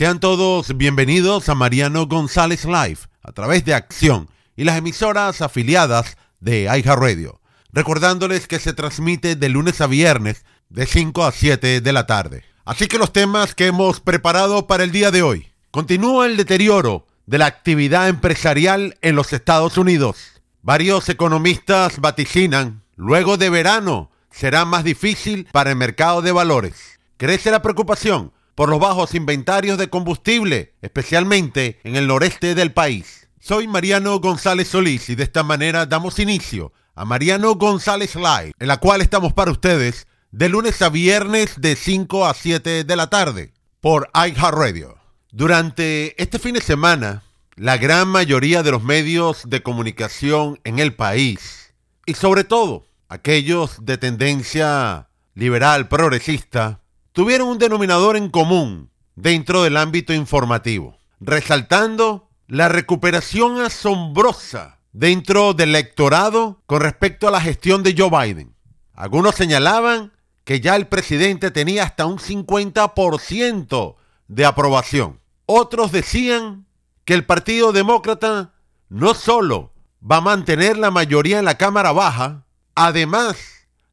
Sean todos bienvenidos a Mariano González Live a través de Acción y las emisoras afiliadas de Radio. Recordándoles que se transmite de lunes a viernes de 5 a 7 de la tarde. Así que los temas que hemos preparado para el día de hoy. Continúa el deterioro de la actividad empresarial en los Estados Unidos. Varios economistas vaticinan, luego de verano será más difícil para el mercado de valores. Crece la preocupación por los bajos inventarios de combustible, especialmente en el noreste del país. Soy Mariano González Solís y de esta manera damos inicio a Mariano González Live, en la cual estamos para ustedes de lunes a viernes de 5 a 7 de la tarde por iHeartRadio. Durante este fin de semana, la gran mayoría de los medios de comunicación en el país, y sobre todo aquellos de tendencia liberal progresista, tuvieron un denominador en común dentro del ámbito informativo, resaltando la recuperación asombrosa dentro del electorado con respecto a la gestión de Joe Biden. Algunos señalaban que ya el presidente tenía hasta un 50% de aprobación. Otros decían que el Partido Demócrata no solo va a mantener la mayoría en la Cámara Baja, además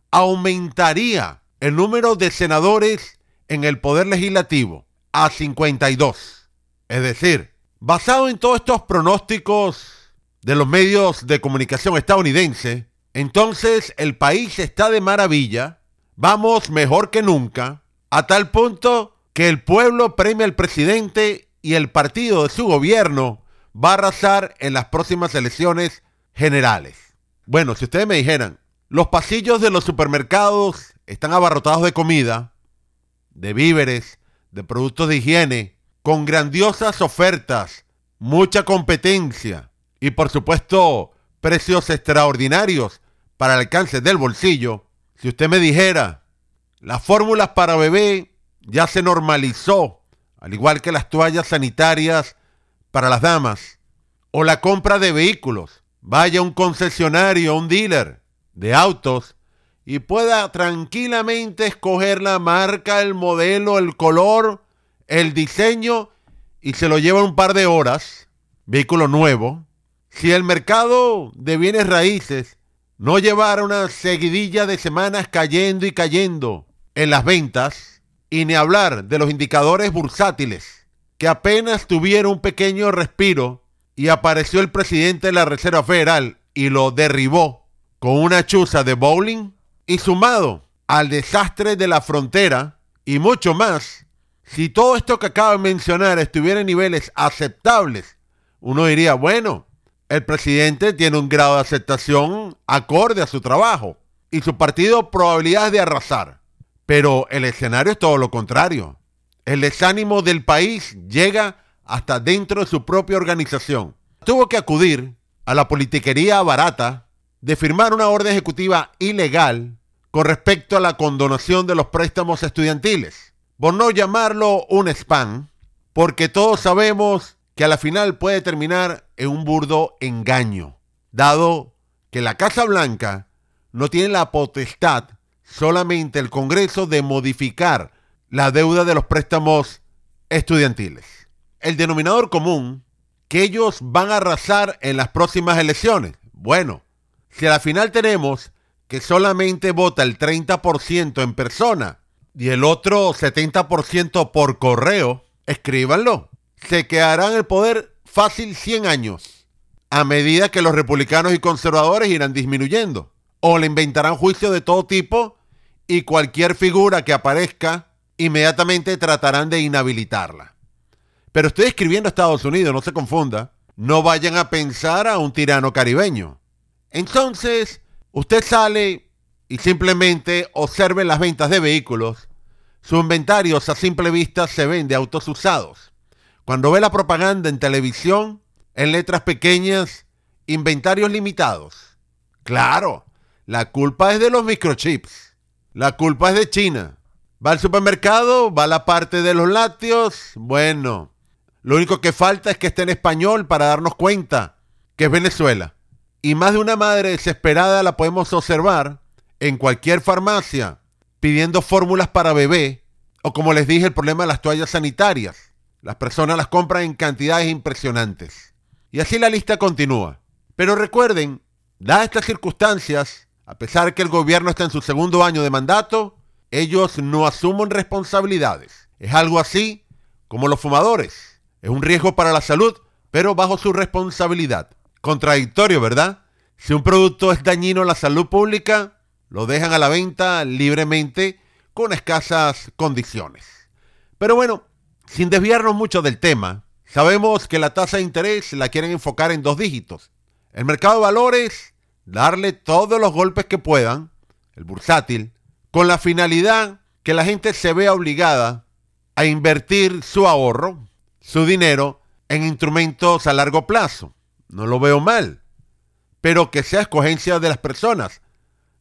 aumentaría el número de senadores en el Poder Legislativo a 52. Es decir, basado en todos estos pronósticos de los medios de comunicación estadounidenses, entonces el país está de maravilla, vamos mejor que nunca, a tal punto que el pueblo premia al presidente y el partido de su gobierno va a arrasar en las próximas elecciones generales. Bueno, si ustedes me dijeran, los pasillos de los supermercados están abarrotados de comida, de víveres, de productos de higiene, con grandiosas ofertas, mucha competencia y por supuesto precios extraordinarios para el alcance del bolsillo. Si usted me dijera, las fórmulas para bebé ya se normalizó, al igual que las toallas sanitarias para las damas, o la compra de vehículos, vaya a un concesionario, un dealer de autos y pueda tranquilamente escoger la marca, el modelo, el color, el diseño y se lo lleva un par de horas, vehículo nuevo. Si el mercado de bienes raíces no llevara una seguidilla de semanas cayendo y cayendo en las ventas, y ni hablar de los indicadores bursátiles, que apenas tuvieron un pequeño respiro y apareció el presidente de la Reserva Federal y lo derribó con una chuza de bowling, y sumado al desastre de la frontera y mucho más, si todo esto que acabo de mencionar estuviera en niveles aceptables, uno diría, bueno, el presidente tiene un grado de aceptación acorde a su trabajo y su partido probabilidades de arrasar. Pero el escenario es todo lo contrario. El desánimo del país llega hasta dentro de su propia organización. Tuvo que acudir a la politiquería barata de firmar una orden ejecutiva ilegal con respecto a la condonación de los préstamos estudiantiles. Por no llamarlo un spam, porque todos sabemos que a la final puede terminar en un burdo engaño, dado que la Casa Blanca no tiene la potestad, solamente el Congreso, de modificar la deuda de los préstamos estudiantiles. El denominador común, que ellos van a arrasar en las próximas elecciones. Bueno, si a la final tenemos que solamente vota el 30% en persona y el otro 70% por correo, escríbanlo. Se quedarán en el poder fácil 100 años, a medida que los republicanos y conservadores irán disminuyendo. O le inventarán juicios de todo tipo y cualquier figura que aparezca, inmediatamente tratarán de inhabilitarla. Pero estoy escribiendo a Estados Unidos, no se confunda. No vayan a pensar a un tirano caribeño. Entonces, usted sale y simplemente observe las ventas de vehículos. Su inventario a simple vista se vende autos usados. Cuando ve la propaganda en televisión, en letras pequeñas, inventarios limitados. Claro, la culpa es de los microchips. La culpa es de China. Va al supermercado, va a la parte de los lácteos. Bueno, lo único que falta es que esté en español para darnos cuenta que es Venezuela. Y más de una madre desesperada la podemos observar en cualquier farmacia pidiendo fórmulas para bebé o como les dije el problema de las toallas sanitarias. Las personas las compran en cantidades impresionantes. Y así la lista continúa. Pero recuerden, dadas estas circunstancias, a pesar que el gobierno está en su segundo año de mandato, ellos no asumen responsabilidades. Es algo así como los fumadores. Es un riesgo para la salud, pero bajo su responsabilidad. Contradictorio, ¿verdad? Si un producto es dañino a la salud pública, lo dejan a la venta libremente con escasas condiciones. Pero bueno, sin desviarnos mucho del tema, sabemos que la tasa de interés la quieren enfocar en dos dígitos. El mercado de valores, darle todos los golpes que puedan, el bursátil, con la finalidad que la gente se vea obligada a invertir su ahorro, su dinero, en instrumentos a largo plazo. No lo veo mal, pero que sea escogencia de las personas,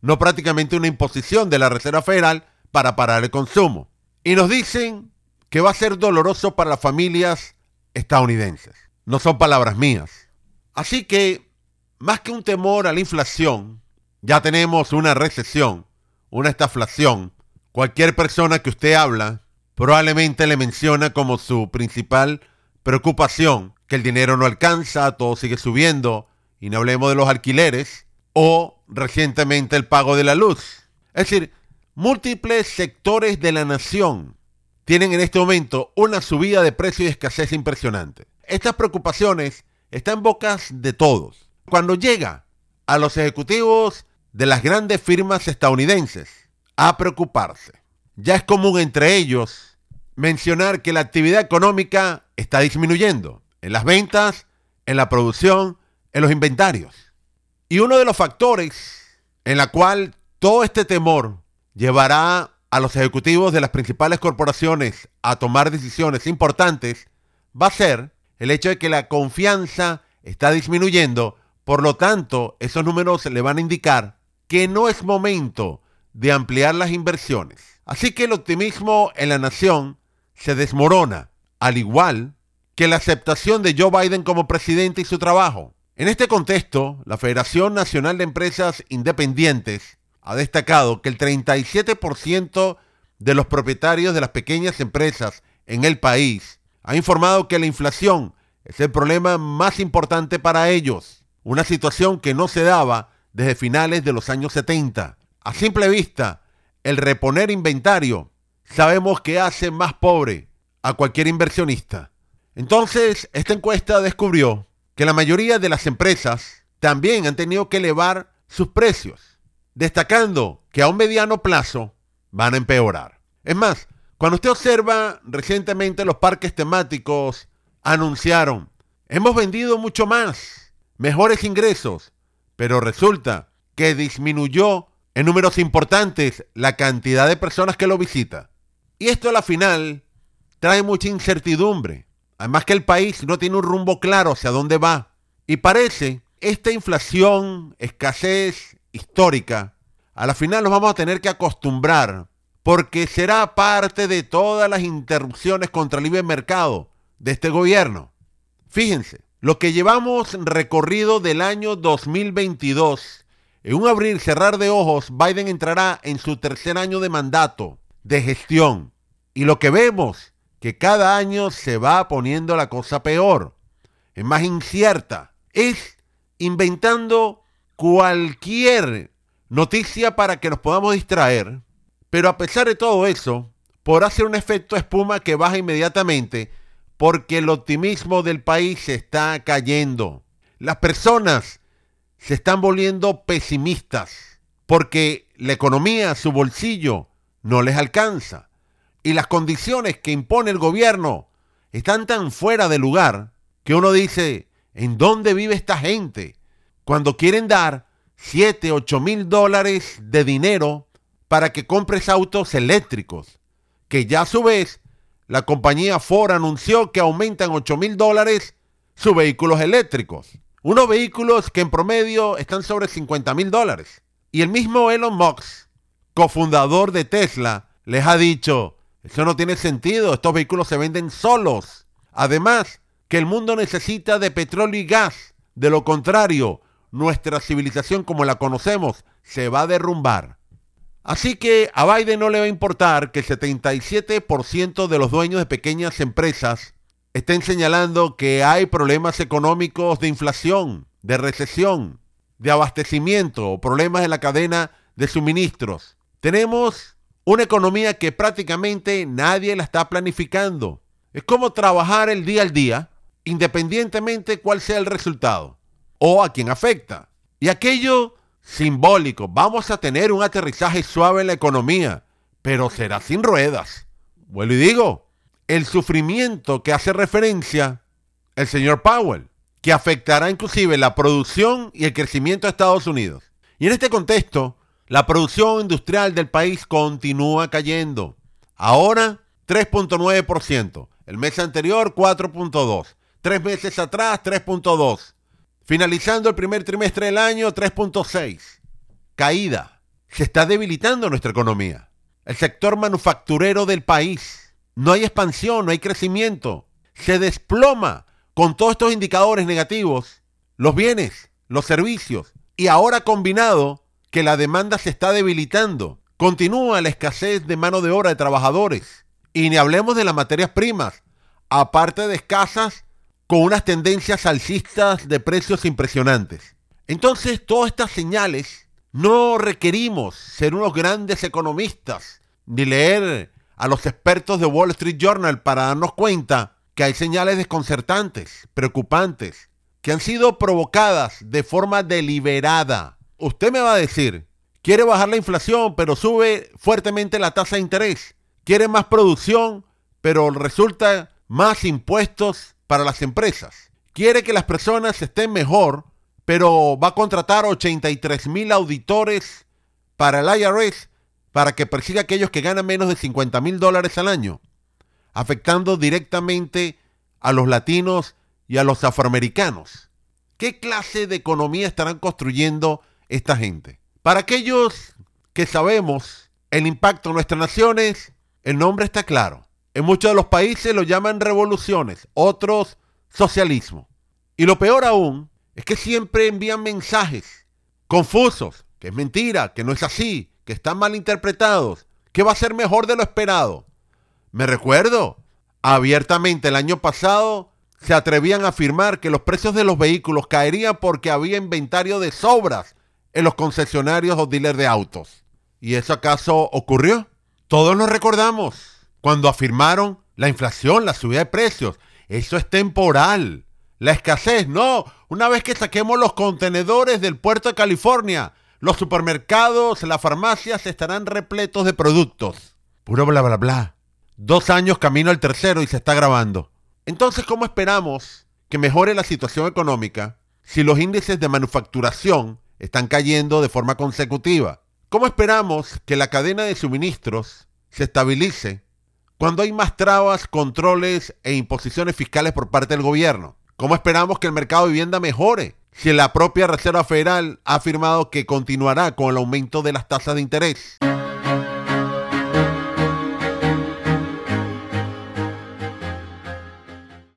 no prácticamente una imposición de la Reserva Federal para parar el consumo. Y nos dicen que va a ser doloroso para las familias estadounidenses. No son palabras mías. Así que, más que un temor a la inflación, ya tenemos una recesión, una estaflación. Cualquier persona que usted habla probablemente le menciona como su principal preocupación que el dinero no alcanza, todo sigue subiendo, y no hablemos de los alquileres, o recientemente el pago de la luz. Es decir, múltiples sectores de la nación tienen en este momento una subida de precio y escasez impresionante. Estas preocupaciones están en bocas de todos. Cuando llega a los ejecutivos de las grandes firmas estadounidenses a preocuparse, ya es común entre ellos mencionar que la actividad económica está disminuyendo en las ventas, en la producción, en los inventarios. Y uno de los factores en la cual todo este temor llevará a los ejecutivos de las principales corporaciones a tomar decisiones importantes va a ser el hecho de que la confianza está disminuyendo, por lo tanto, esos números le van a indicar que no es momento de ampliar las inversiones. Así que el optimismo en la nación se desmorona, al igual que la aceptación de Joe Biden como presidente y su trabajo. En este contexto, la Federación Nacional de Empresas Independientes ha destacado que el 37% de los propietarios de las pequeñas empresas en el país ha informado que la inflación es el problema más importante para ellos, una situación que no se daba desde finales de los años 70. A simple vista, el reponer inventario sabemos que hace más pobre a cualquier inversionista. Entonces, esta encuesta descubrió que la mayoría de las empresas también han tenido que elevar sus precios, destacando que a un mediano plazo van a empeorar. Es más, cuando usted observa recientemente los parques temáticos anunciaron, hemos vendido mucho más, mejores ingresos, pero resulta que disminuyó en números importantes la cantidad de personas que lo visita. Y esto a la final trae mucha incertidumbre. Además que el país no tiene un rumbo claro hacia dónde va. Y parece esta inflación, escasez histórica, a la final nos vamos a tener que acostumbrar porque será parte de todas las interrupciones contra el libre mercado de este gobierno. Fíjense, lo que llevamos recorrido del año 2022, en un abrir cerrar de ojos, Biden entrará en su tercer año de mandato, de gestión. Y lo que vemos, que cada año se va poniendo la cosa peor, es más incierta, es inventando cualquier noticia para que nos podamos distraer, pero a pesar de todo eso, podrá ser un efecto espuma que baja inmediatamente porque el optimismo del país se está cayendo. Las personas se están volviendo pesimistas porque la economía, su bolsillo, no les alcanza. Y las condiciones que impone el gobierno están tan fuera de lugar que uno dice, ¿en dónde vive esta gente? Cuando quieren dar 7, 8 mil dólares de dinero para que compres autos eléctricos, que ya a su vez la compañía Ford anunció que aumentan 8 mil dólares sus vehículos eléctricos. Unos vehículos que en promedio están sobre 50 mil dólares. Y el mismo Elon Musk, cofundador de Tesla, les ha dicho, eso no tiene sentido, estos vehículos se venden solos. Además, que el mundo necesita de petróleo y gas. De lo contrario, nuestra civilización como la conocemos se va a derrumbar. Así que a Biden no le va a importar que el 77% de los dueños de pequeñas empresas estén señalando que hay problemas económicos de inflación, de recesión, de abastecimiento o problemas en la cadena de suministros. Tenemos una economía que prácticamente nadie la está planificando. Es como trabajar el día al día, independientemente cuál sea el resultado o a quién afecta. Y aquello simbólico, vamos a tener un aterrizaje suave en la economía, pero será sin ruedas. Vuelvo y digo, el sufrimiento que hace referencia el señor Powell, que afectará inclusive la producción y el crecimiento de Estados Unidos. Y en este contexto, la producción industrial del país continúa cayendo. Ahora 3.9%, el mes anterior 4.2%, tres meses atrás 3.2%, finalizando el primer trimestre del año 3.6%, caída. Se está debilitando nuestra economía. El sector manufacturero del país. No hay expansión, no hay crecimiento. Se desploma con todos estos indicadores negativos los bienes, los servicios. Y ahora combinado que la demanda se está debilitando. Continúa la escasez de mano de obra de trabajadores. Y ni hablemos de las materias primas, aparte de escasas, con unas tendencias alcistas de precios impresionantes. Entonces, todas estas señales no requerimos ser unos grandes economistas ni leer a los expertos de Wall Street Journal para darnos cuenta que hay señales desconcertantes, preocupantes, que han sido provocadas de forma deliberada. Usted me va a decir, quiere bajar la inflación, pero sube fuertemente la tasa de interés. Quiere más producción, pero resulta más impuestos para las empresas. Quiere que las personas estén mejor, pero va a contratar 83 mil auditores para el IRS para que persiga a aquellos que ganan menos de 50 mil dólares al año, afectando directamente a los latinos y a los afroamericanos. ¿Qué clase de economía estarán construyendo esta gente? Para aquellos que sabemos el impacto en nuestras naciones, el nombre está claro. En muchos de los países lo llaman revoluciones, otros socialismo. Y lo peor aún es que siempre envían mensajes confusos, que es mentira, que no es así, que están mal interpretados, que va a ser mejor de lo esperado. Me recuerdo, abiertamente el año pasado se atrevían a afirmar que los precios de los vehículos caerían porque había inventario de sobras en los concesionarios o dealers de autos. ¿Y eso acaso ocurrió? Todos nos recordamos cuando afirmaron la inflación, la subida de precios. Eso es temporal. La escasez, no. Una vez que saquemos los contenedores del puerto de California, los supermercados, las farmacias estarán repletos de productos. Puro bla bla bla. Dos años camino al tercero y se está grabando. Entonces, ¿cómo esperamos que mejore la situación económica si los índices de manufacturación están cayendo de forma consecutiva? ¿Cómo esperamos que la cadena de suministros se estabilice cuando hay más trabas, controles e imposiciones fiscales por parte del gobierno? ¿Cómo esperamos que el mercado de vivienda mejore si la propia Reserva Federal ha afirmado que continuará con el aumento de las tasas de interés.